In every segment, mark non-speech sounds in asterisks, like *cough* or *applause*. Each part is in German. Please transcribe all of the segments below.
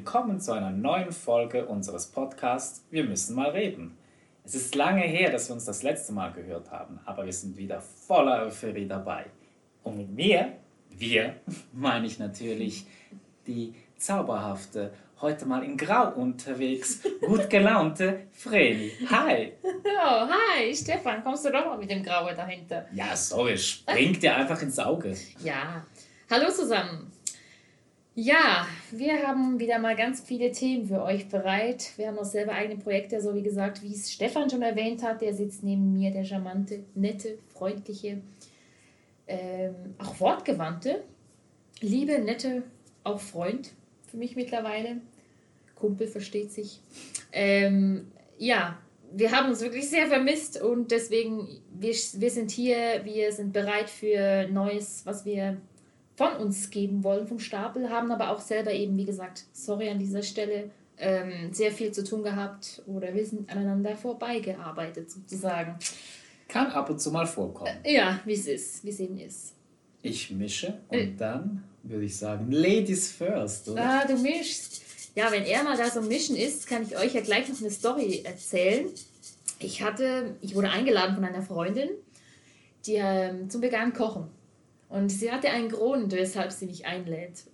willkommen zu einer neuen Folge unseres Podcasts Wir müssen mal reden. Es ist lange her, dass wir uns das letzte Mal gehört haben, aber wir sind wieder voller Euphorie dabei. Und mit mir, wir, *laughs* meine ich natürlich die zauberhafte, heute mal in Grau unterwegs, gut gelaunte Vreni. Hi! *laughs* Oh, hi, Stefan, kommst du doch mal mit dem Graue dahinter? Ja, sorry, springt dir einfach ins Auge. Ja, hallo zusammen. Ja, wir haben wieder mal ganz viele Themen für euch bereit. Wir haben auch selber eigene Projekte, so wie gesagt, wie es Stefan schon erwähnt hat. Der sitzt neben mir, der charmante, nette, freundliche, ähm, auch wortgewandte, liebe, nette, auch Freund für mich mittlerweile. Kumpel versteht sich. Ähm, ja, wir haben uns wirklich sehr vermisst und deswegen, wir, wir sind hier, wir sind bereit für Neues, was wir von uns geben wollen vom Stapel, haben aber auch selber eben, wie gesagt, sorry an dieser Stelle, ähm, sehr viel zu tun gehabt oder wir sind aneinander vorbeigearbeitet sozusagen. Kann ab und zu mal vorkommen. Äh, ja, wie es ist, wie es eben ist. Ich mische und äh. dann würde ich sagen, Ladies first, oder? Ah, du mischst. Ja, wenn er mal da so mischen ist, kann ich euch ja gleich noch eine Story erzählen. Ich hatte, ich wurde eingeladen von einer Freundin, die ähm, zum veganen Kochen. Und sie hatte einen Grund, weshalb sie mich einlädt.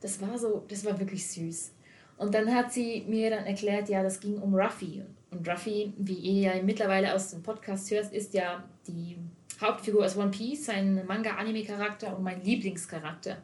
Das war so, das war wirklich süß. Und dann hat sie mir dann erklärt, ja, das ging um Ruffy. Und Ruffy, wie ihr ja mittlerweile aus dem Podcast hört, ist ja die Hauptfigur aus One Piece, ein Manga-Anime-Charakter und mein Lieblingscharakter.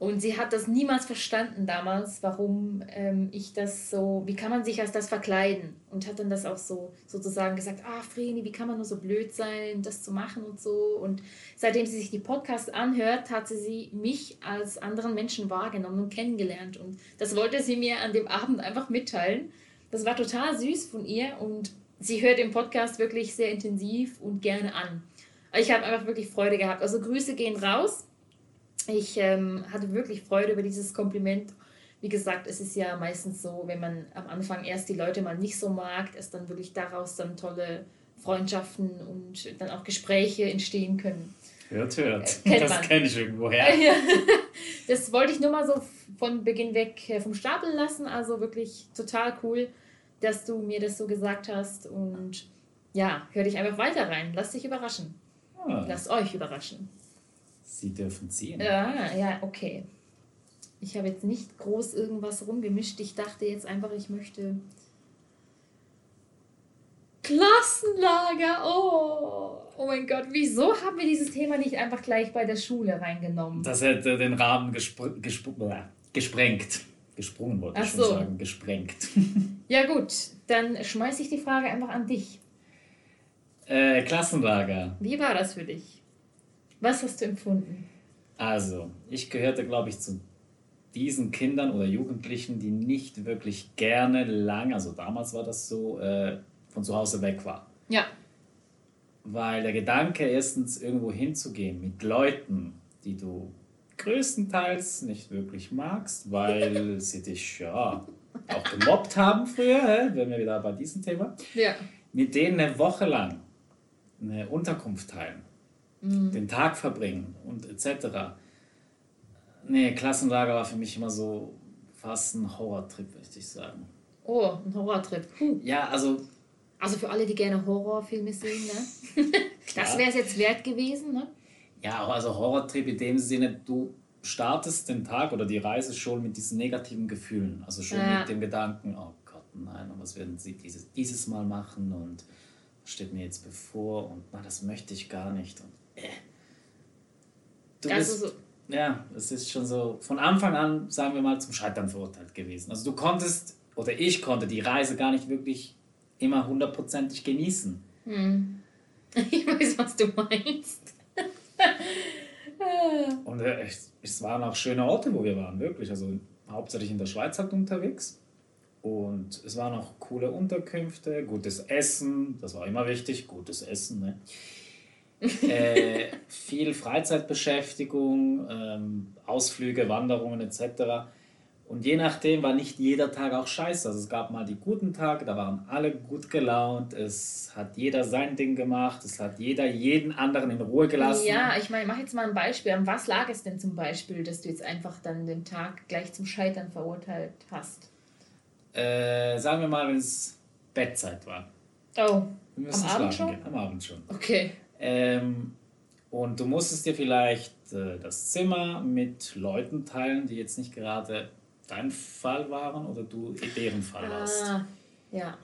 Und sie hat das niemals verstanden damals, warum ähm, ich das so, wie kann man sich als das verkleiden? Und hat dann das auch so sozusagen gesagt, ah Vreni, wie kann man nur so blöd sein, das zu machen und so. Und seitdem sie sich die Podcasts anhört, hat sie, mich als anderen Menschen wahrgenommen und kennengelernt. Und das wollte sie mir an dem Abend einfach mitteilen. Das war total süß von ihr und sie hört den Podcast wirklich sehr intensiv und gerne an. Ich habe einfach wirklich Freude gehabt. Also Grüße gehen raus ich ähm, hatte wirklich Freude über dieses Kompliment. Wie gesagt, es ist ja meistens so, wenn man am Anfang erst die Leute mal nicht so mag, dass dann wirklich daraus dann tolle Freundschaften und dann auch Gespräche entstehen können. Hört, hört. Äh, das kenne ich irgendwoher. *laughs* das wollte ich nur mal so von Beginn weg äh, vom Stapel lassen. Also wirklich total cool, dass du mir das so gesagt hast. Und ja, hör dich einfach weiter rein. Lass dich überraschen. Ah. Lasst euch überraschen. Sie dürfen ziehen. Ja, ja, okay. Ich habe jetzt nicht groß irgendwas rumgemischt. Ich dachte jetzt einfach, ich möchte. Klassenlager! Oh! Oh mein Gott, wieso haben wir dieses Thema nicht einfach gleich bei der Schule reingenommen? Das hätte den Rahmen gespr gespr gesprengt. Gesprungen wollte Ach ich schon so. sagen, gesprengt. *laughs* Ja gut, dann schmeiße ich die Frage einfach an dich. Äh, Klassenlager. Wie war das für dich? Was hast du empfunden? Also, ich gehörte, glaube ich, zu diesen Kindern oder Jugendlichen, die nicht wirklich gerne lang, also damals war das so, äh, von zu Hause weg war. Ja. Weil der Gedanke, erstens irgendwo hinzugehen mit Leuten, die du größtenteils nicht wirklich magst, weil *laughs* sie dich ja auch gemobbt haben früher, wenn wir wieder bei diesem Thema, ja. mit denen eine Woche lang eine Unterkunft teilen mhm. den Tag verbringen und etc. Nee, Klassenlager war für mich immer so fast ein Horrortrip, möchte ich sagen. Oh, ein Horrortrip. Puh. Ja, also. Also für alle, die gerne Horrorfilme sehen, ne? *laughs* das wäre es jetzt wert gewesen, ne? Ja, also Horrortrip in dem Sinne, du startest den Tag oder die Reise schon mit diesen negativen Gefühlen. Also schon ja. mit dem Gedanken, oh Gott, nein, und was werden sie dieses, dieses Mal machen und was steht mir jetzt bevor und na, das möchte ich gar nicht. Und Du bist, so. Ja, es ist schon so von Anfang an, sagen wir mal, zum Scheitern verurteilt gewesen. Also du konntest, oder ich konnte die Reise gar nicht wirklich immer hundertprozentig genießen. Hm. *laughs* Ich weiß, was du meinst. *laughs* Und äh, es, es waren auch schöne Orte, wo wir waren, wirklich. Also hauptsächlich in der Schweiz halt unterwegs. Und es waren auch coole Unterkünfte, gutes Essen, das war immer wichtig, gutes Essen. Ne? Äh, viel Freizeitbeschäftigung, ähm, Ausflüge, Wanderungen etc. Und je nachdem war nicht jeder Tag auch scheiße. Also es gab mal die guten Tage, da waren alle gut gelaunt, es hat jeder sein Ding gemacht, es hat jeder jeden anderen in Ruhe gelassen. Ja, ich meine, mach jetzt mal ein Beispiel. An was lag es denn zum Beispiel, dass du jetzt einfach dann den Tag gleich zum Scheitern verurteilt hast? Äh, sagen wir mal, wenn es Bettzeit war. Oh, Wir müssen Am Abend schlafen schon? Gehen. Am Abend schon. okay. Ähm, und du musstest dir vielleicht äh, das Zimmer mit Leuten teilen, die jetzt nicht gerade dein Fall waren oder du deren Fall warst. Ah, ja.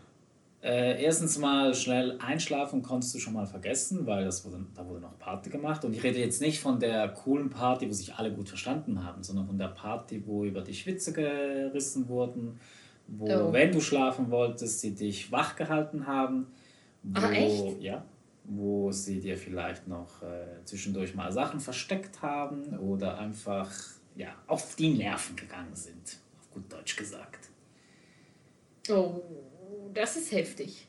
Äh, erstens mal schnell einschlafen konntest du schon mal vergessen, weil das wurde, da wurde noch Party gemacht. Und ich rede jetzt nicht von der coolen Party, wo sich alle gut verstanden haben, sondern von der Party, wo über dich Witze gerissen wurden, wo, Oh. wenn du schlafen wolltest, sie dich wach gehalten haben. Wo, Ah, echt? Ja. Wo sie dir vielleicht noch äh, zwischendurch mal Sachen versteckt haben oder einfach ja, auf die Nerven gegangen sind, auf gut Deutsch gesagt. Oh, das ist heftig.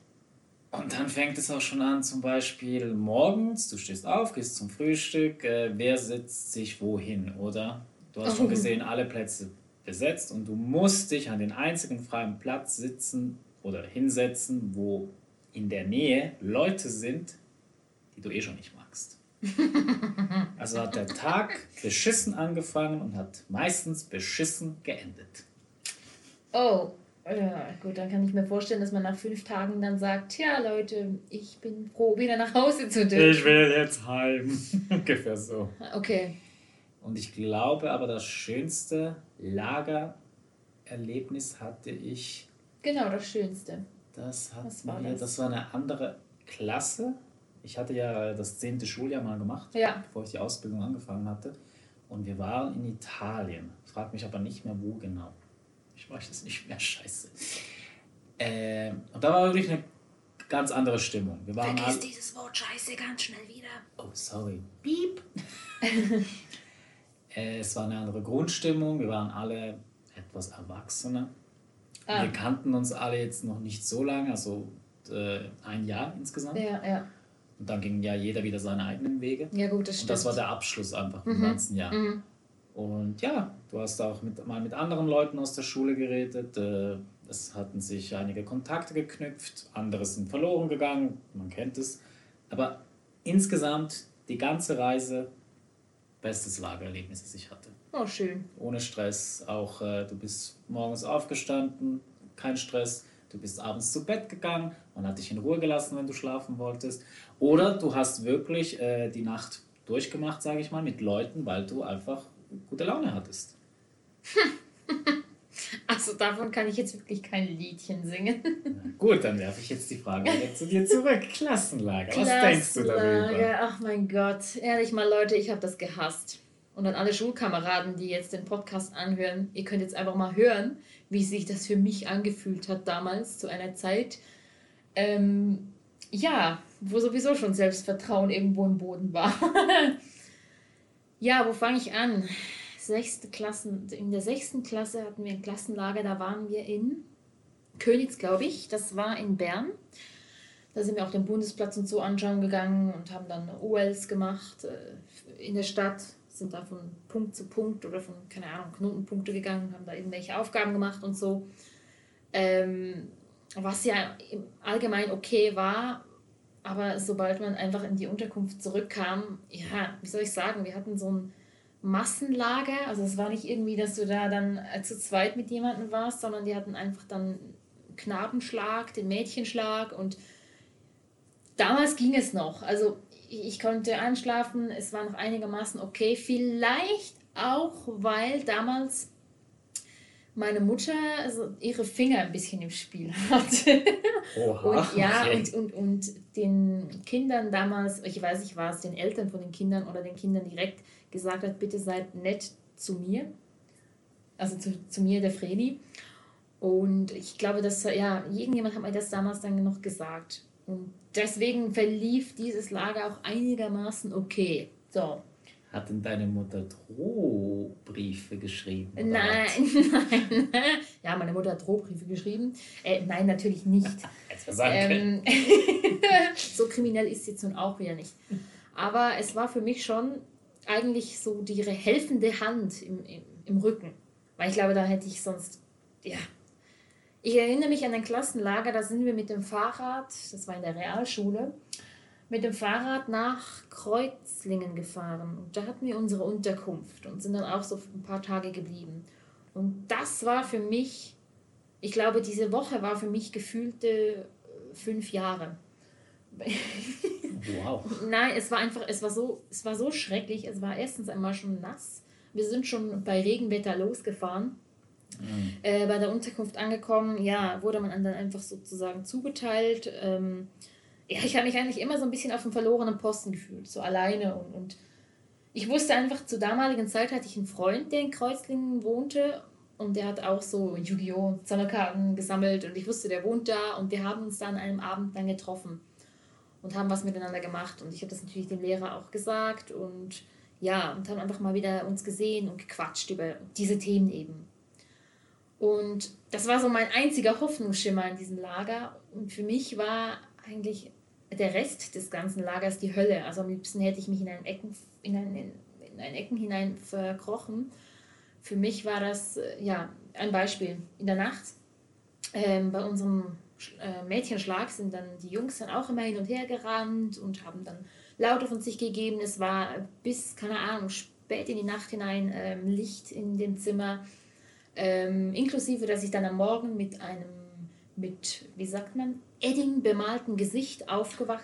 Und dann fängt es auch schon an, zum Beispiel morgens, du stehst auf, gehst zum Frühstück, äh, wer setzt sich wohin, oder? Du hast schon Oh. gesehen, alle Plätze besetzt und du musst dich an den einzigen freien Platz sitzen oder hinsetzen, wo in der Nähe Leute sind, die du eh schon nicht magst. *laughs* Also hat der Tag beschissen angefangen und hat meistens beschissen geendet. Oh, ja, gut, dann kann ich mir vorstellen, dass man nach fünf Tagen dann sagt, ja Leute, ich bin froh, wieder nach Hause zu dürfen. will jetzt heim. *laughs* Ungefähr so. Okay. Und ich glaube aber, das schönste Lagererlebnis hatte ich, Genau, das Schönste. das, hatten Was war wir, das? das war eine andere Klasse. Ich hatte ja das zehnte Schuljahr mal gemacht, Ja. bevor ich die Ausbildung angefangen hatte. Und wir waren in Italien. Frag mich aber nicht mehr, wo genau. Ich weiß es nicht mehr, *laughs* scheiße. Ähm, und da war wirklich eine ganz andere Stimmung. Wir waren alle, dieses Wort Scheiße ganz schnell wieder. Oh, sorry. Piep. Äh, *laughs* *laughs* es war eine andere Grundstimmung. Wir waren alle etwas erwachsener. Ah. Wir kannten uns alle jetzt noch nicht so lange, also äh, ein Jahr insgesamt. Ja, ja. Und dann ging ja jeder wieder seine eigenen Wege. Ja gut, das Und stimmt. das war der Abschluss einfach Mhm. ganzen Jahr. Mhm. Und ja, du hast auch mit, mal mit anderen Leuten aus der Schule geredet. Äh, es hatten sich einige Kontakte geknüpft, andere sind verloren gegangen, man kennt es. Aber insgesamt die ganze Reise, bestes Lagererlebnis, das ich hatte. Oh, schön. Ohne Stress, auch äh, du bist morgens aufgestanden, kein Stress. Du bist abends zu Bett gegangen, man hat dich in Ruhe gelassen, wenn du schlafen wolltest. Oder du hast wirklich äh, die Nacht durchgemacht, sage ich mal, mit Leuten, weil du einfach gute Laune hattest. *laughs* Also davon kann ich jetzt wirklich kein Liedchen singen. Na *laughs* gut, dann werfe ich jetzt die Frage wieder zu dir zurück. Klassenlager, was denkst du darüber? Ach mein Gott. Ehrlich mal, Leute, ich habe das gehasst. Und an alle Schulkameraden, die jetzt den Podcast anhören, ihr könnt jetzt einfach mal hören, wie sich das für mich angefühlt hat damals, zu einer Zeit, ähm, ja, wo sowieso schon Selbstvertrauen irgendwo im Boden war. *laughs* ja, wo fange ich an? Sechste Klassen, in der sechsten Klasse hatten wir ein Klassenlager, da waren wir in Königs, glaube ich. Das war in Bern. Da sind wir auch den Bundesplatz und so anschauen gegangen und haben dann OLs gemacht äh, in der Stadt, sind da von Punkt zu Punkt oder von, keine Ahnung, Knotenpunkte gegangen, haben da irgendwelche Aufgaben gemacht und so. Ähm, was ja im Allgemeinen okay war, aber sobald man einfach in die Unterkunft zurückkam, ja, wie soll ich sagen, wir hatten so ein Massenlager, also es war nicht irgendwie, dass du da dann äh, zu zweit mit jemandem warst, sondern die hatten einfach dann Knabenschlag, den Mädchenschlag und damals ging es noch. Also ich, konnte einschlafen, es war noch einigermaßen okay. Vielleicht auch, weil damals meine Mutter also ihre Finger ein bisschen im Spiel *laughs* hatte. Oha, Und ja, okay. und, und, und den Kindern damals, ich weiß nicht, war es den Eltern von den Kindern oder den Kindern direkt gesagt hat, bitte seid nett zu mir. Also zu, zu mir, der Fredi. Und ich glaube, dass, ja, irgendjemand hat mir das damals dann noch gesagt. Und deswegen verlief dieses Lager auch einigermaßen okay. So. Hat denn deine Mutter Drohbriefe geschrieben? Nein, *laughs* nein. Ja, meine Mutter hat Drohbriefe geschrieben. Äh, nein, natürlich nicht. *laughs* Ähm, *laughs* so kriminell ist sie jetzt nun auch wieder nicht. Aber es war für mich schon eigentlich so die helfende Hand im, im, im Rücken. Weil ich glaube, da hätte ich sonst, ja. Ich erinnere mich an ein Klassenlager, da sind wir mit dem Fahrrad, das war in der Realschule, mit dem Fahrrad nach Kreuzlingen gefahren. Und da hatten wir unsere Unterkunft und sind dann auch so ein paar Tage geblieben. Und das war für mich, ich glaube, diese Woche war für mich gefühlte äh, fünf Jahre. Wow. *laughs* Nein, es war einfach, es war so, es war so schrecklich. Es war erstens einmal schon nass. Wir sind schon bei Regenwetter losgefahren. Mhm. Äh, bei der Unterkunft angekommen, ja, wurde man dann einfach sozusagen zugeteilt. Ähm, ja, ich habe mich eigentlich immer so ein bisschen auf dem verlorenen Posten gefühlt, so alleine und, und ich wusste einfach, zur damaligen Zeit hatte ich einen Freund, der in Kreuzlingen wohnte und der hat auch so Yu-Gi-Oh! Sammelkarten gesammelt und ich wusste, der wohnt da und wir haben uns dann an einem Abend dann getroffen und haben was miteinander gemacht. Und ich habe das natürlich dem Lehrer auch gesagt und ja, und haben einfach mal wieder uns gesehen und gequatscht über diese Themen eben. Und das war so mein einziger Hoffnungsschimmer in diesem Lager. Und für mich war eigentlich der Rest des ganzen Lagers die Hölle. Also am liebsten hätte ich mich in ein Ecken, in ein, in ein Ecken hinein verkrochen. Für mich war das äh, ja ein Beispiel. In der Nacht ähm, bei unserem äh, Mädchenschlag sind dann die Jungs dann auch immer hin und her gerannt und haben dann Laute von sich gegeben. Es war bis, keine Ahnung, spät in die Nacht hinein ähm, Licht in dem Zimmer. Ähm, inklusive, dass ich dann am Morgen mit einem, mit, wie sagt man, Edding bemalten Gesicht aufgewacht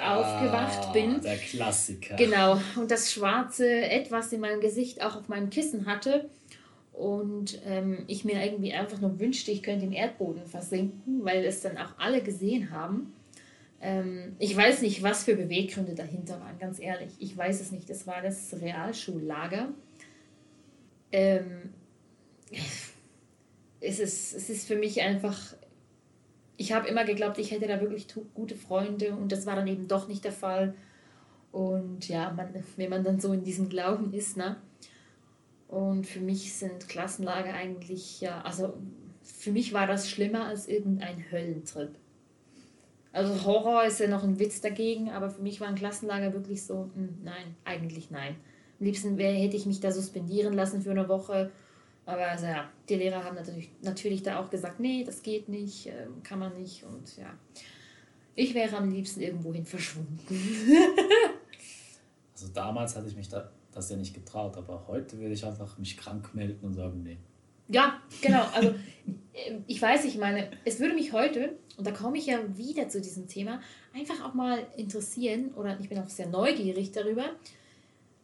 aufgewacht ah, bin. Der Klassiker. Genau. Und das schwarze Etwas in meinem Gesicht auch auf meinem Kissen hatte und ähm, ich mir irgendwie einfach nur wünschte, ich könnte im Erdboden versinken, weil es dann auch alle gesehen haben. Ähm, ich weiß nicht, was für Beweggründe dahinter waren, ganz ehrlich. Ich weiß es nicht. Das war das Realschullager. Ähm, es, ist, es ist für mich einfach. Ich habe immer geglaubt, ich hätte da wirklich gute Freunde und das war dann eben doch nicht der Fall. Und ja, man, wenn man dann so in diesem Glauben ist, ne? Und für mich sind Klassenlager eigentlich, ja, also für mich war das schlimmer als irgendein Höllentrip. Also Horror ist ja noch ein Witz dagegen, aber für mich war ein Klassenlager wirklich so, mh, hm, nein, eigentlich nein. Am liebsten wär, hätte ich mich da suspendieren lassen für eine Woche. Aber also ja, die Lehrer haben natürlich, natürlich da auch gesagt, nee, das geht nicht, äh, kann man nicht. Und ja, ich wäre am liebsten irgendwohin verschwunden. *laughs* also damals hatte ich mich da das ja nicht getraut. Aber heute würde ich einfach mich krank melden und sagen, nee. Ja, genau. Also äh, ich weiß, ich meine, es würde mich heute, und da komme ich ja wieder zu diesem Thema, einfach auch mal interessieren, oder ich bin auch sehr neugierig darüber,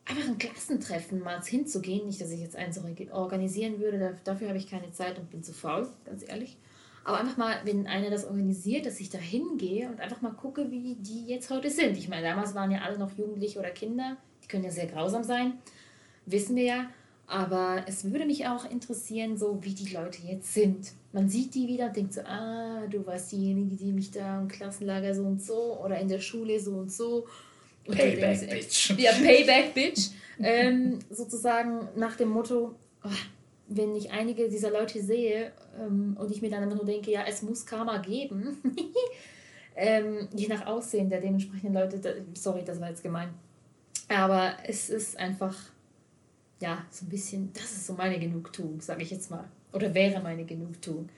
einfach ein Klassentreffen mal hinzugehen. Nicht, dass ich jetzt eins organisieren würde, dafür habe ich keine Zeit und bin zu faul, ganz ehrlich. Aber einfach mal, wenn einer das organisiert, dass ich da hingehe und einfach mal gucke, wie die jetzt heute sind. Ich meine, damals waren ja alle noch Jugendliche oder Kinder die können ja sehr grausam sein, wissen wir ja. Aber es würde mich auch interessieren, so wie die Leute jetzt sind. Man sieht die wieder und denkt so, ah, du warst diejenige, die mich da im Klassenlager so und so oder in der Schule so und so. Payback Bitch. Ja, Payback Bitch. ähm, sozusagen nach dem Motto, oh, wenn ich einige dieser Leute sehe ähm, und ich mir dann einfach nur denke, ja, es muss Karma geben. *laughs* ähm, je nach Aussehen der dementsprechenden Leute, da, sorry, das war jetzt gemein aber es ist einfach, ja, so ein bisschen, das ist so meine Genugtuung, sage ich jetzt mal. Oder wäre meine Genugtuung.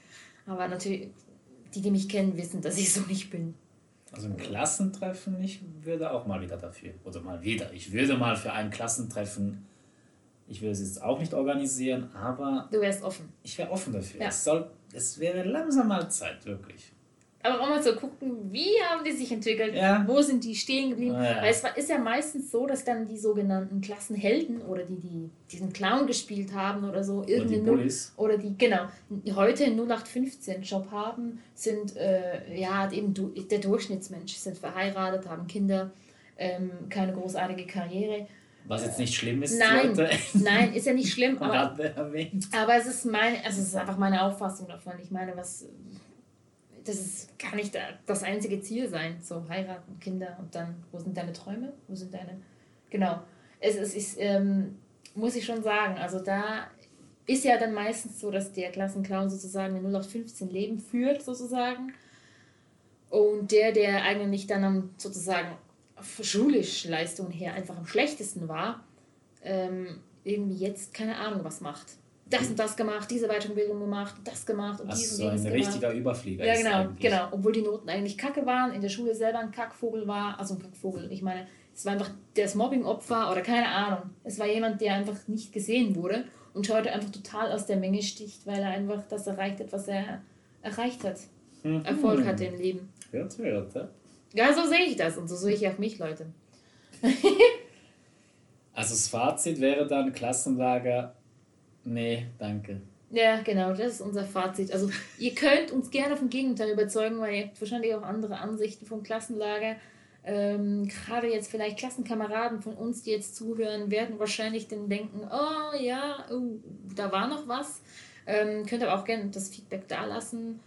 Aber natürlich, die, die mich kennen, wissen, dass ich so nicht bin. Also ein Klassentreffen, ich würde auch mal wieder dafür, oder mal wieder, ich würde mal für ein Klassentreffen, ich würde es jetzt auch nicht organisieren, aber... Du wärst offen. Ich wäre offen dafür. Ja. Es, soll, es wäre langsam mal Zeit, wirklich. Aber auch mal zu gucken, wie haben die sich entwickelt, ja. wo sind die stehen geblieben. Oh, ja. Weil es ist ja meistens so, dass dann die sogenannten Klassenhelden oder die, die diesen Clown gespielt haben oder so, irgendeine oder die, oder die genau, heute einen 0815-Job haben, sind äh, ja eben du, der Durchschnittsmensch, sind verheiratet, haben Kinder, ähm, keine großartige Karriere. Was jetzt nicht schlimm ist. Nein, *laughs* nein, ist ja nicht schlimm. *laughs* aber, aber es ist meine, also es ist einfach meine Auffassung davon. Ich meine, was das ist, kann nicht das einzige Ziel sein. So heiraten, Kinder und dann, wo sind deine Träume? Wo sind deine. Genau. Es, ist, ähm, muss ich schon sagen, also da ist ja dann meistens so, dass der Klassenclown sozusagen ein 0 auf 15 Leben führt, sozusagen. Und der, der eigentlich dann am, sozusagen schulisch Leistungen her einfach am schlechtesten war, ähm, irgendwie jetzt keine Ahnung was macht. Das und das gemacht, diese Weiterbildung gemacht, das gemacht und Also dies so und ein jenes richtiger gemacht. Überflieger Ja, genau, eigentlich. genau. Obwohl die Noten eigentlich kacke waren, in der Schule selber ein Kackvogel war, also ein Kackvogel. Ich meine, es war einfach das Mobbing-Opfer oder keine Ahnung. Es war jemand, der einfach nicht gesehen wurde und heute einfach total aus der Menge sticht, weil er einfach das erreicht hat, was er erreicht hat. Mhm. Erfolg hatte im Leben. Hört, hört. ja. Ja, so sehe ich das und so sehe ich auch mich, Leute. *laughs* Also das Fazit wäre dann Klassenlager, nee, danke. Ja, genau, das ist unser Fazit. Also ihr könnt uns gerne vom Gegenteil überzeugen, weil ihr habt wahrscheinlich auch andere Ansichten vom Klassenlager. Ähm, Gerade jetzt vielleicht Klassenkameraden von uns, die jetzt zuhören, werden wahrscheinlich dann denken, oh ja, oh, da war noch was. Ähm, könnt aber auch gerne das Feedback da lassen.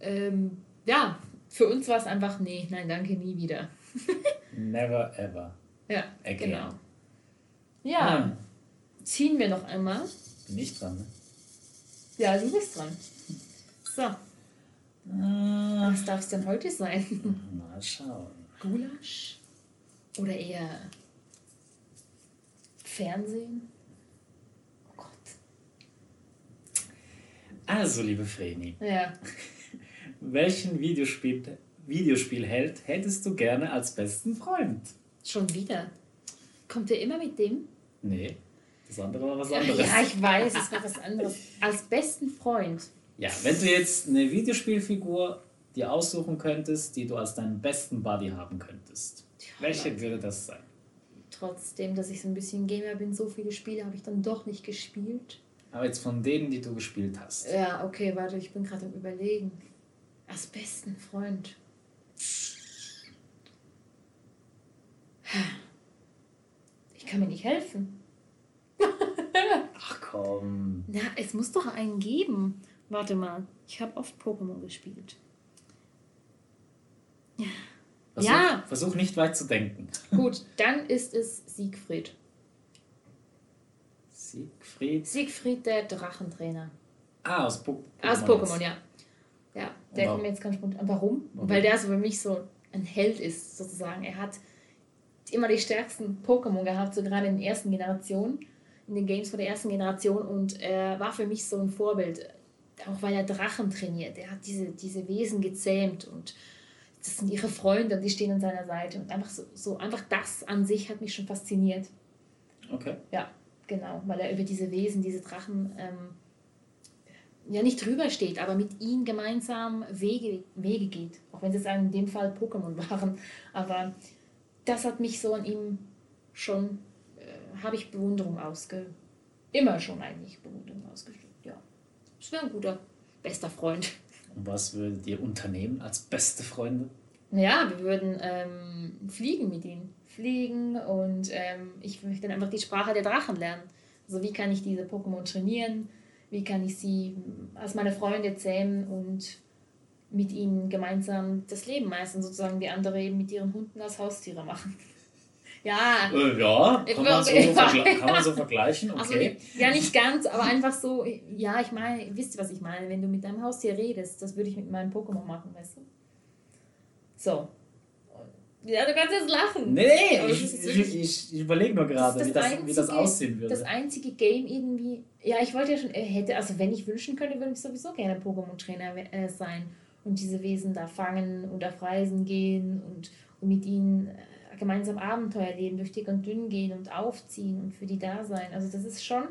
Ähm, ja, für uns war es einfach, nee, nein, danke, nie wieder. *laughs* Never ever. Ja, Again. genau. Ja, Hm, ziehen wir noch einmal. Bin ich dran, ne? Ja, du bist dran. So, Ah, was darf es denn heute sein? mal schauen. Gulasch? Oder eher Fernsehen? Oh Gott. Also, liebe Vreni, Ja. *laughs* welchen Videospiel, Videospielheld hättest du gerne als besten Freund? Schon wieder. Kommt er immer mit dem? Nee, das andere war was Ja, anderes. ich weiß, es war *laughs* was anderes. Als besten Freund. Ja, wenn du jetzt eine Videospielfigur dir aussuchen könntest, die du als deinen besten Buddy haben könntest, welche würde das sein? Trotzdem, dass ich so ein bisschen Gamer bin, so viele Spiele habe ich dann doch nicht gespielt. Aber jetzt von denen, die du gespielt hast. Ja, okay, warte, ich bin gerade am Überlegen. Als besten Freund. Ich kann mir nicht helfen. Komm. Na, es muss doch einen geben. Warte mal, ich habe oft Pokémon gespielt. Versuch, Ja. Versuch nicht weit zu denken. *laughs* Gut, dann ist es Siegfried. Siegfried. Siegfried, der Drachentrainer. Ah, aus, po Aus Pokémon, ja. Ja, der kommt mir jetzt ganz spontan. Warum? Warum? Weil der so für mich so ein Held ist, sozusagen. Er hat immer die stärksten Pokémon gehabt, so gerade in den ersten Generationen, in den Games von der ersten Generation. Und er war für mich so ein Vorbild, auch weil er Drachen trainiert. Er hat diese, diese Wesen gezähmt und das sind ihre Freunde und die stehen an seiner Seite. Und einfach so, so einfach das an sich hat mich schon fasziniert. Okay. Ja, genau, weil er über diese Wesen, diese Drachen, ähm, ja nicht drüber steht, aber mit ihnen gemeinsam Wege, Wege geht. Auch wenn es jetzt in dem Fall Pokémon *laughs* waren. Aber das hat mich so an ihm schon, äh, habe ich Bewunderung ausge... Immer schon eigentlich Bewunderung ausgestellt, ja. Das wäre ein guter, bester Freund. Und was würdet ihr unternehmen als beste Freunde? Ja, wir würden ähm, fliegen mit ihnen. Fliegen und ähm, ich möchte dann einfach die Sprache der Drachen lernen. Also wie kann ich diese Pokémon trainieren? Wie kann ich sie als meine Freunde zähmen und mit ihnen gemeinsam das Leben meistern, sozusagen wie andere eben mit ihren Hunden als Haustiere machen. Ja, Äh, ja, kann man, so kann man so vergleichen, also okay. ja nicht ganz, aber einfach so, ja, ich meine, wisst ihr, was ich meine? Wenn du mit deinem Haustier redest, das würde ich mit meinem Pokémon machen, weißt du? So. Ja, du kannst jetzt lachen. Nee, nee, ich, ich, ich, ich überlege nur gerade, wie, das, wie das einzige- aussehen würde. Das einzige Game irgendwie. Ja, ich wollte ja schon, äh, hätte, also wenn ich wünschen könnte, würde ich sowieso gerne Pokémon-Trainer äh, sein und diese Wesen da fangen und auf Reisen gehen und, und mit ihnen äh, gemeinsam Abenteuer leben, durch dick und dünn gehen und aufziehen und für die da sein. Also das ist schon.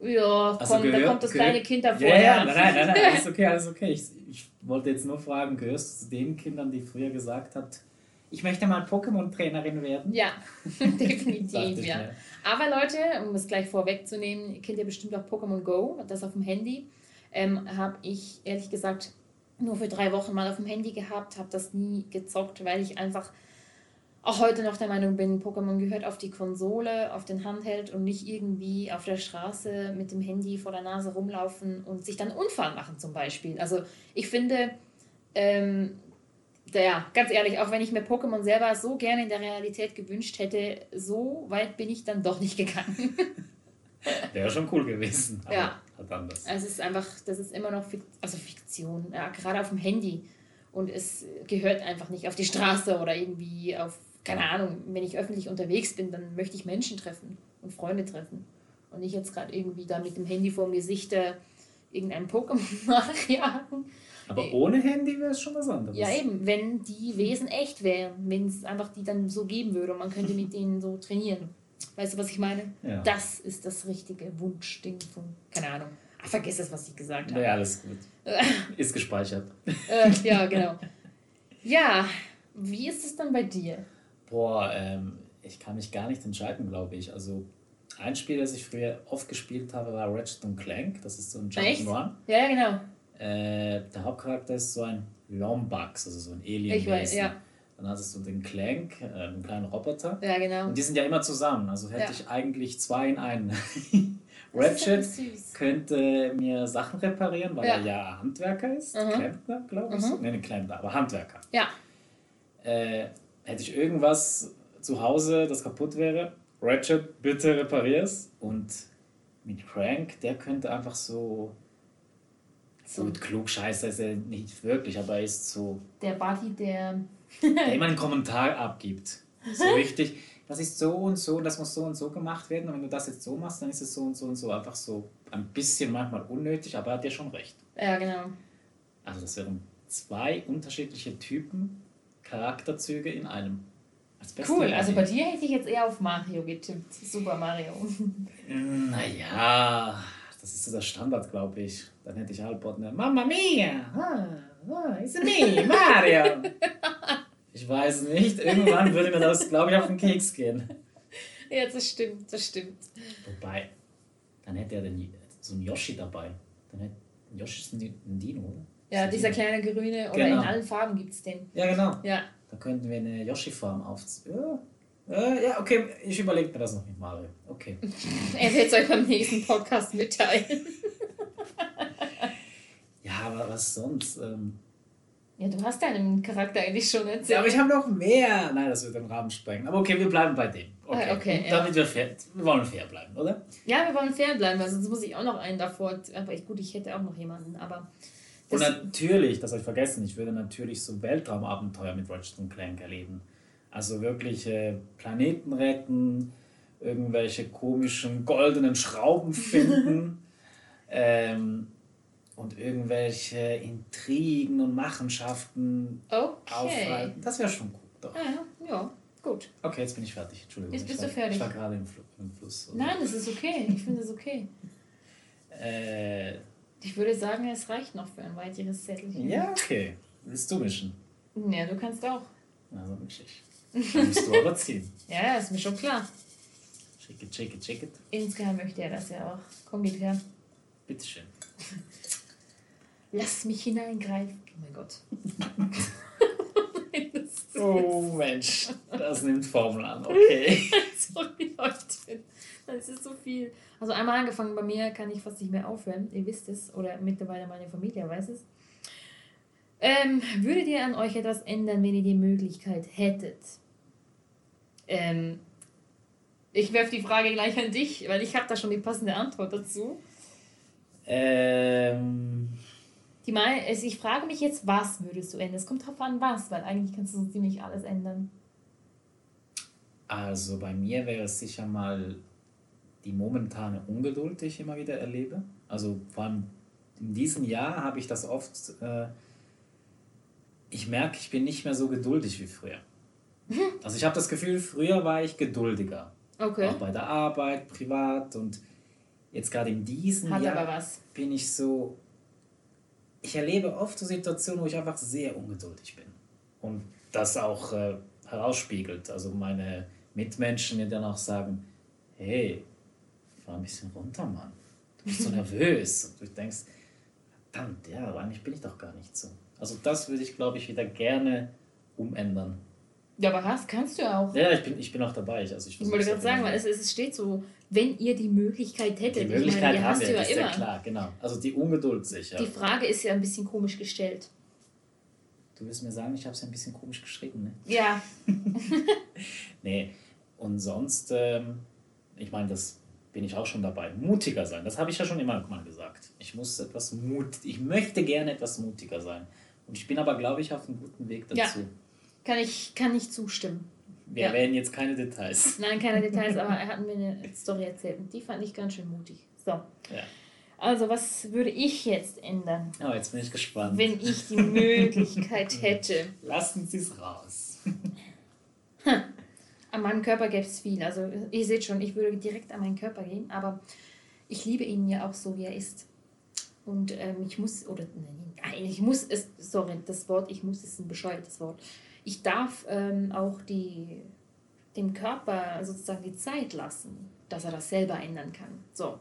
Ja, Also komm, da gehört- kommt das gehört- kleine Kind davor. Ja, ja, nein, nein, nein, nein, alles okay, alles okay. Ich, ich wollte jetzt nur fragen, gehörst du zu den Kindern, die früher gesagt hat, ich möchte mal Pokémon-Trainerin werden? Ja, *laughs* *laughs* definitiv, ja. mir. Aber Leute, um es gleich vorwegzunehmen, ihr kennt ja bestimmt auch Pokémon Go, das auf dem Handy. Ähm, habe ich ehrlich gesagt nur für drei Wochen mal auf dem Handy gehabt, habe das nie gezockt, weil ich einfach auch heute noch der Meinung bin, Pokémon gehört auf die Konsole, auf den Handheld und nicht irgendwie auf der Straße mit dem Handy vor der Nase rumlaufen und sich dann Unfall machen zum Beispiel. Also ich finde, ähm, ja, ganz ehrlich, auch wenn ich mir Pokémon selber so gerne in der Realität gewünscht hätte, so weit bin ich dann doch nicht gegangen. *laughs* Wäre schon cool gewesen. Aber Ja. Halt anders. es ist einfach, das ist immer noch Fik also Fiktion, ja, gerade auf dem Handy. Und es gehört einfach nicht auf die Straße oder irgendwie auf, keine Ahnung, wenn ich öffentlich unterwegs bin, dann möchte ich Menschen treffen und Freunde treffen. und nicht jetzt gerade irgendwie da mit dem Handy vorm Gesicht äh, irgendein Pokémon *laughs* nachjagen. Aber ohne Handy wäre es schon was anderes. Ja, eben, wenn die Wesen echt wären, wenn es einfach die dann so geben würde und man könnte mit *laughs* denen so trainieren. Weißt du, was ich meine? Ja. Das ist das richtige Wunschding von, keine Ahnung. Ach, vergiss das, was ich gesagt habe. Ja, alles gut. *laughs* Ist gespeichert. Äh, ja, genau. Ja, wie ist es dann bei dir? Boah, ähm, ich kann mich gar nicht entscheiden, glaube ich. Also ein Spiel, das ich früher oft gespielt habe, war Ratchet Clank. Das ist so ein? Jump'n'Run. Ja, genau. Äh, der Hauptcharakter ist so ein Lombax, also so ein Alien. Ich weiß, ja. Dann hattest du den Clank, äh, einen kleinen Roboter. Ja, genau. Und die sind ja immer zusammen. Also hätte Ja. ich eigentlich zwei in einen. *laughs* Ratchet könnte mir Sachen reparieren, weil Ja. er ja Handwerker ist. Mhm. Klempner, glaube ich. Mhm. So. Nicht Klempner, aber Handwerker. Ja, Äh, hätte ich irgendwas zu Hause, das kaputt wäre, Ratchet, bitte reparier's. Und mit Crank, der könnte einfach so. So. Gut, klug scheiße ist er nicht wirklich, aber er ist so. der Buddy, der. der *laughs* immer einen Kommentar abgibt. So richtig, das ist so und so, das muss so und so gemacht werden. Und wenn du das jetzt so machst, dann ist es so und so und so. Einfach so ein bisschen manchmal unnötig, aber er hat ja schon recht. Ja, genau. Also das wären zwei unterschiedliche Typen, Charakterzüge in einem. Als Cool, also bei dir hätte ich jetzt eher auf Mario getippt. Super Mario. Naja, das ist so der Standard, glaube ich. Dann hätte ich Halbot eine Mamma Mia! Ah, ah, it's me, Mario! *laughs* ich weiß nicht, irgendwann würde mir das, glaube ich, auf den Keks gehen. ja, das stimmt, das stimmt. Wobei, dann hätte er den, so einen Yoshi dabei. Dann hätte, Yoshi ist ein, ein Dino, oder? Ja, dieser kleine grüne, oder Genau. in allen Farben gibt es den. Ja, genau. Ja, Da könnten wir eine Yoshi-Farm aufziehen. Ja. Äh, ja, okay, ich überlege mir das noch mit Mario. Okay. *laughs* er wird es euch beim nächsten Podcast mitteilen. *laughs* Ja, aber was sonst? Ähm, Ja, du hast deinen Charakter eigentlich schon ja, erzählt. aber ich habe noch mehr. Nein, das wird den Rahmen sprengen. Aber okay, wir bleiben bei dem. Okay, Ah, okay, ja. damit wir fair, wir wollen fair bleiben, oder? Ja, wir wollen fair bleiben, weil sonst muss ich auch noch einen davor. Aber ich, gut, ich hätte auch noch jemanden, aber. Und natürlich, das habe ich vergessen, ich würde natürlich so Weltraumabenteuer mit Ratchet Clank erleben. Also wirklich äh, Planeten retten, irgendwelche komischen goldenen Schrauben *laughs* finden ähm, und irgendwelche Intrigen und Machenschaften okay. aufhalten. Das wäre schon gut. Doch. Ja, ja, gut. Okay, jetzt bin ich fertig. Entschuldigung. Jetzt bist ich du war, fertig. Ich war gerade im, Fl im Fluss. Nein, das ist okay. Ich finde das okay. Äh, Ich würde sagen, es reicht noch für ein weiteres Zettelchen. ja, okay. Willst du mischen? Ja, du kannst auch. Also mische ich. Dann musst du aber ziehen. *laughs* Ja, ist mir schon klar. Schick it, schick it, schick it. Insgeheim möchte er das ja auch. Komm, gib her. Bitteschön. *laughs* Lass mich hineingreifen. Oh mein Gott. *laughs* Das Oh Mensch, das nimmt Formel an. Okay. Sorry, Leute. Das ist so viel. Also einmal angefangen, bei mir kann ich fast nicht mehr aufhören. Ihr wisst es. Oder mittlerweile meine Familie weiß es. Ähm, würdet ihr an euch etwas ändern, wenn ihr die Möglichkeit hättet? Ähm, ich werfe die Frage gleich an dich, weil ich habe da schon die passende Antwort dazu. Ähm, Die meine, also ich frage mich jetzt, was würdest du ändern? Es kommt drauf an, was, weil eigentlich kannst du so ziemlich alles ändern. also bei mir wäre es sicher mal die momentane Ungeduld, die ich immer wieder erlebe. Also vor allem in diesem Jahr habe ich das oft. Äh, ich merke, ich bin nicht mehr so geduldig wie früher. *laughs* Also ich habe das Gefühl, früher war ich geduldiger. Okay. Auch bei der Arbeit, privat und jetzt gerade in diesem Hat Jahr aber was. bin ich so. Ich erlebe oft so Situationen, wo ich einfach sehr ungeduldig bin. Und das auch äh, herausspiegelt. Also meine Mitmenschen, die dann auch sagen: Hey, fahr ein bisschen runter, Mann. Du bist so *laughs* nervös. Und du denkst: Verdammt, ja, aber eigentlich bin ich doch gar nicht so. Also, das würde ich, glaube ich, wieder gerne umändern. Ja, aber hast, kannst du auch. Ja, ich bin, ich bin auch dabei. Also ich Ich wollte gerade sagen, immer. weil es, es steht so, wenn ihr die Möglichkeit hättet. Die Ich meine, Möglichkeit die haben hast wir, du ja das ist ja immer. klar, genau. Also die Ungeduld sicher. Die Frage ist ja ein bisschen komisch gestellt. Du willst mir sagen, ich habe es ein bisschen komisch geschrieben, ne? Ja, *laughs* Nee. Und sonst, ähm, ich meine, das bin ich auch schon dabei. Mutiger sein, das habe ich ja schon immer mal gesagt. Ich muss etwas Mut, ich möchte gerne etwas mutiger sein. Und ich bin aber, glaube ich, auf einem guten Weg Ja. dazu. kann ich, kann ich zustimmen. Wir erwähnen jetzt keine Details. *laughs* Nein, keine Details, aber er hat *laughs* mir eine Story erzählt und die fand ich ganz schön mutig. So. Ja. Also, was würde ich jetzt ändern? Oh, jetzt bin ich gespannt. Wenn ich die Möglichkeit *laughs* hätte. Lassen Sie es raus. An meinem Körper gäbe es viel. Also, ihr seht schon, ich würde direkt an meinen Körper gehen, aber ich liebe ihn ja auch so, wie er ist. Und ähm, ich muss, oder nein, ich muss es, sorry, das Wort, ich muss ist ein bescheuertes Wort. Ich darf ähm, auch die, dem Körper sozusagen die Zeit lassen, dass er das selber ändern kann. So,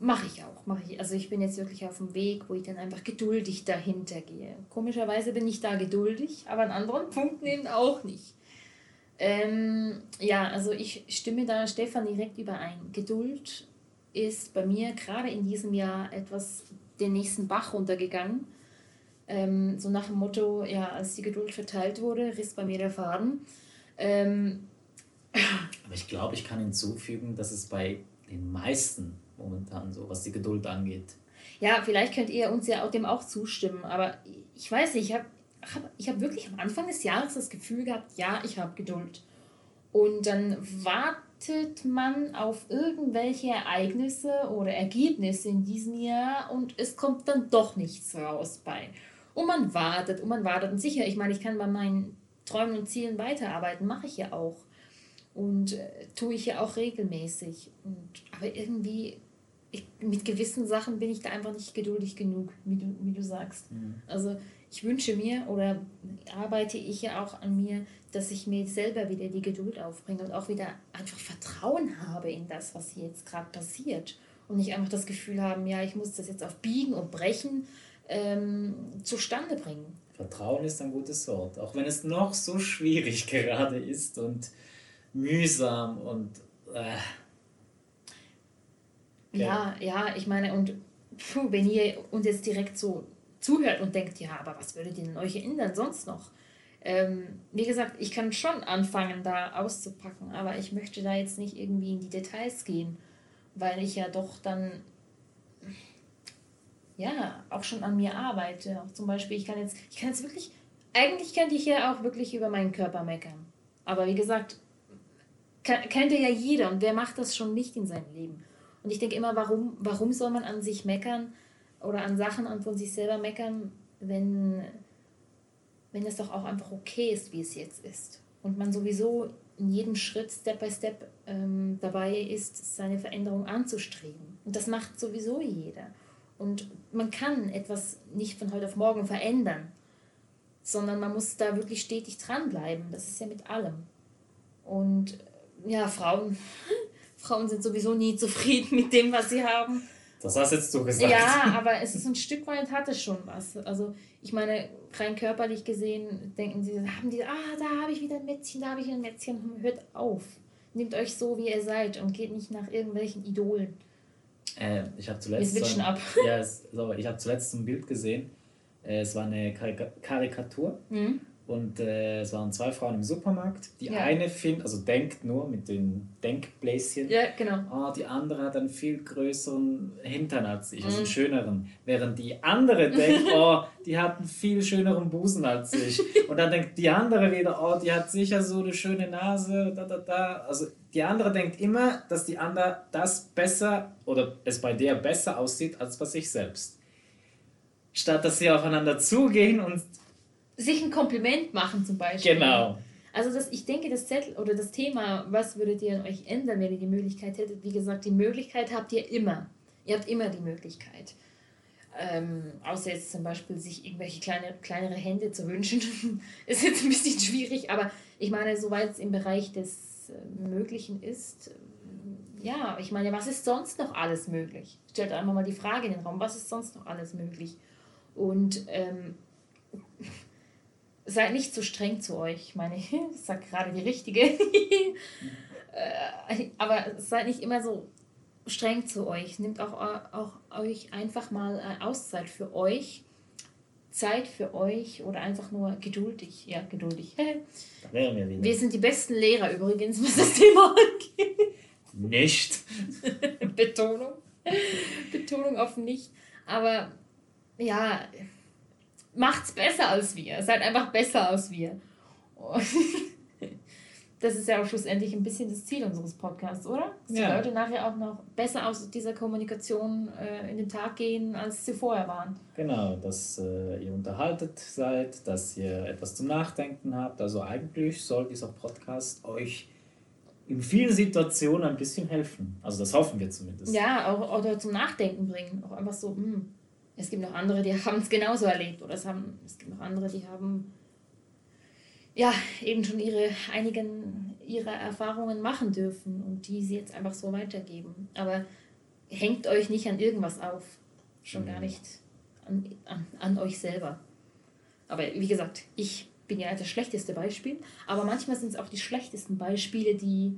Mache ich auch, mache ich. Also ich bin jetzt wirklich auf dem Weg, wo ich dann einfach geduldig dahinter gehe. Komischerweise bin ich da geduldig, aber an anderen Punkten eben auch nicht. Ähm, ja, also ich stimme da Stefan direkt überein. Geduld ist bei mir gerade in diesem Jahr etwas den nächsten Bach runtergegangen. Ähm, so nach dem Motto, ja, als die Geduld verteilt wurde, riss bei mir der Faden. Ähm, aber ich glaube, ich kann hinzufügen, dass es bei den meisten momentan, so was die Geduld angeht. Ja, vielleicht könnt ihr uns ja auch dem auch zustimmen, aber ich weiß nicht, ich habe hab, ich hab wirklich am Anfang des Jahres das Gefühl gehabt, ja, ich habe Geduld. Und dann wartet man auf irgendwelche Ereignisse oder Ergebnisse in diesem Jahr und es kommt dann doch nichts raus bei. Und man wartet und man wartet. Und sicher, ich meine, ich kann bei meinen Träumen und Zielen weiterarbeiten, mache ich ja auch. Und äh, tue ich ja auch regelmäßig. Und, aber irgendwie ich, mit gewissen Sachen bin ich da einfach nicht geduldig genug, wie du, wie du sagst. Mhm. Also ich wünsche mir oder arbeite ich ja auch an mir, dass ich mir selber wieder die Geduld aufbringe und auch wieder einfach Vertrauen habe in das, was jetzt gerade passiert. Und nicht einfach das Gefühl haben, ja, ich muss das jetzt auf Biegen und Brechen ähm, zustande bringen. Vertrauen ist ein gutes Wort, auch wenn es noch so schwierig *laughs* gerade ist und mühsam und äh, ja, ja, ich meine, und puh, wenn ihr uns jetzt direkt so zuhört und denkt, ja, aber was würdet ihr denn euch ändern sonst noch? Ähm, wie gesagt, ich kann schon anfangen, da auszupacken, aber ich möchte da jetzt nicht irgendwie in die Details gehen, weil ich ja doch dann ja auch schon an mir arbeite. Auch zum Beispiel, ich kann jetzt, ich kann jetzt wirklich, eigentlich könnte ich ja auch wirklich über meinen Körper meckern. Aber wie gesagt, kennt ja jeder und wer macht das schon nicht in seinem Leben? Und ich denke immer, warum, warum soll man an sich meckern oder an Sachen an von sich selber meckern, wenn, wenn es doch auch einfach okay ist, wie es jetzt ist. Und man sowieso in jedem Schritt, Step by Step, ähm, dabei ist, seine Veränderung anzustreben. Und das macht sowieso jeder. Und man kann etwas nicht von heute auf morgen verändern, sondern man muss da wirklich stetig dranbleiben. Das ist ja mit allem. Und ja, Frauen *laughs* Frauen sind sowieso nie zufrieden mit dem, was sie haben. Das hast jetzt du gesagt. Ja, *laughs* aber es ist ein Stück weit hat es schon was. Also ich meine, rein körperlich gesehen denken sie, haben die, ah, da habe ich wieder ein Mätzchen, da habe ich ein Mätzchen. Hört auf. Nehmt euch so, wie ihr seid und geht nicht nach irgendwelchen Idolen. Äh, ich habe zuletzt. Wir switchen so ein, ab. Ja, so, ich habe zuletzt ein Bild gesehen. Äh, es war eine Karikatur. Mhm. Und äh, es waren zwei Frauen im Supermarkt. Die ja. eine findet, also denkt nur mit den Denkbläschen. Ja, genau. Oh, die andere hat einen viel größeren Hintern als ich, also einen mhm. schöneren. Während die andere denkt, *laughs* oh, die hat einen viel schöneren Busen als ich. Und dann denkt die andere wieder, oh, die hat sicher so eine schöne Nase, da, da, da. Also die andere denkt immer, dass die andere das besser oder es bei der besser aussieht als bei sich selbst. Statt dass sie aufeinander zugehen und sich ein Kompliment machen zum Beispiel. Genau. Also das, ich denke, das Zettel oder das Thema, was würdet ihr an euch ändern, wenn ihr die Möglichkeit hättet? Wie gesagt, die Möglichkeit habt ihr immer. Ihr habt immer die Möglichkeit. Ähm, außer jetzt zum Beispiel sich irgendwelche kleine, kleinere Hände zu wünschen, *laughs* ist jetzt ein bisschen schwierig, aber ich meine, soweit es im Bereich des äh, Möglichen ist, äh, ja, ich meine, was ist sonst noch alles möglich? Stellt einfach mal die Frage in den Raum, was ist sonst noch alles möglich? Und ähm, seid nicht zu streng zu euch. Ich meine, ich *laughs* sage gerade die richtige. *laughs* Äh, aber seid nicht immer so streng zu euch. Nehmt auch, auch euch einfach mal Auszeit für euch. Zeit für euch oder einfach nur geduldig. Ja, geduldig. *laughs* Da wären wir wieder. Wir sind die besten Lehrer übrigens, was das Thema angeht. Nicht. Betonung. Betonung auf nicht. Aber ja, macht's besser als wir. Seid einfach besser als wir. *laughs* das ist ja auch schlussendlich ein bisschen das Ziel unseres Podcasts, oder? Dass Ja. die Leute nachher auch noch besser aus dieser Kommunikation äh, in den Tag gehen, als sie vorher waren. Genau, dass äh, ihr unterhaltet seid, dass ihr etwas zum Nachdenken habt. Also eigentlich soll dieser Podcast euch in vielen Situationen ein bisschen helfen. Also das hoffen wir zumindest. Ja, auch, oder zum Nachdenken bringen. Auch einfach so, hm, es gibt noch andere, die haben es genauso erlebt. Oder es, haben, es gibt noch andere, die haben ja eben schon ihre einigen ihrer Erfahrungen machen dürfen und die sie jetzt einfach so weitergeben. Aber hängt euch nicht an irgendwas auf. Schon gar Mhm. nicht an, an, an euch selber. Aber wie gesagt, ich bin ja das schlechteste Beispiel. Aber manchmal sind es auch die schlechtesten Beispiele, die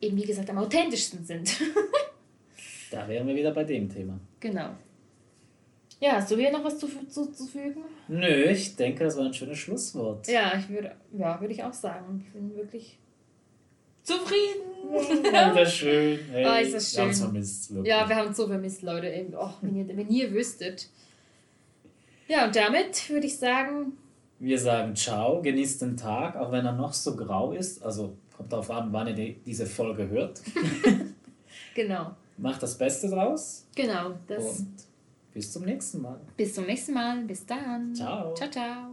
eben, wie gesagt, am authentischsten sind. *laughs* Da wären wir wieder bei dem Thema. Genau. Ja, hast du hier noch was zu, zuzufügen? Nö, ich denke, das war ein schönes Schlusswort. Ja, ich würde, ja, würde ich auch sagen. Ich bin wirklich zufrieden. *laughs* Wieder schön. Hey, Ah, ist das Wir schön. vermisst, wirklich. Ja, wir haben es so vermisst, Leute. Oh, wenn, ihr, wenn ihr wüsstet. Ja, und damit würde ich sagen, Wir sagen ciao, genießt den Tag, auch wenn er noch so grau ist. Also kommt darauf an, wann ihr die, diese Folge hört. *laughs* genau. Macht das Beste draus Genau. Das, und bis zum nächsten Mal. bis zum nächsten Mal. Bis dann. Ciao. Ciao, ciao.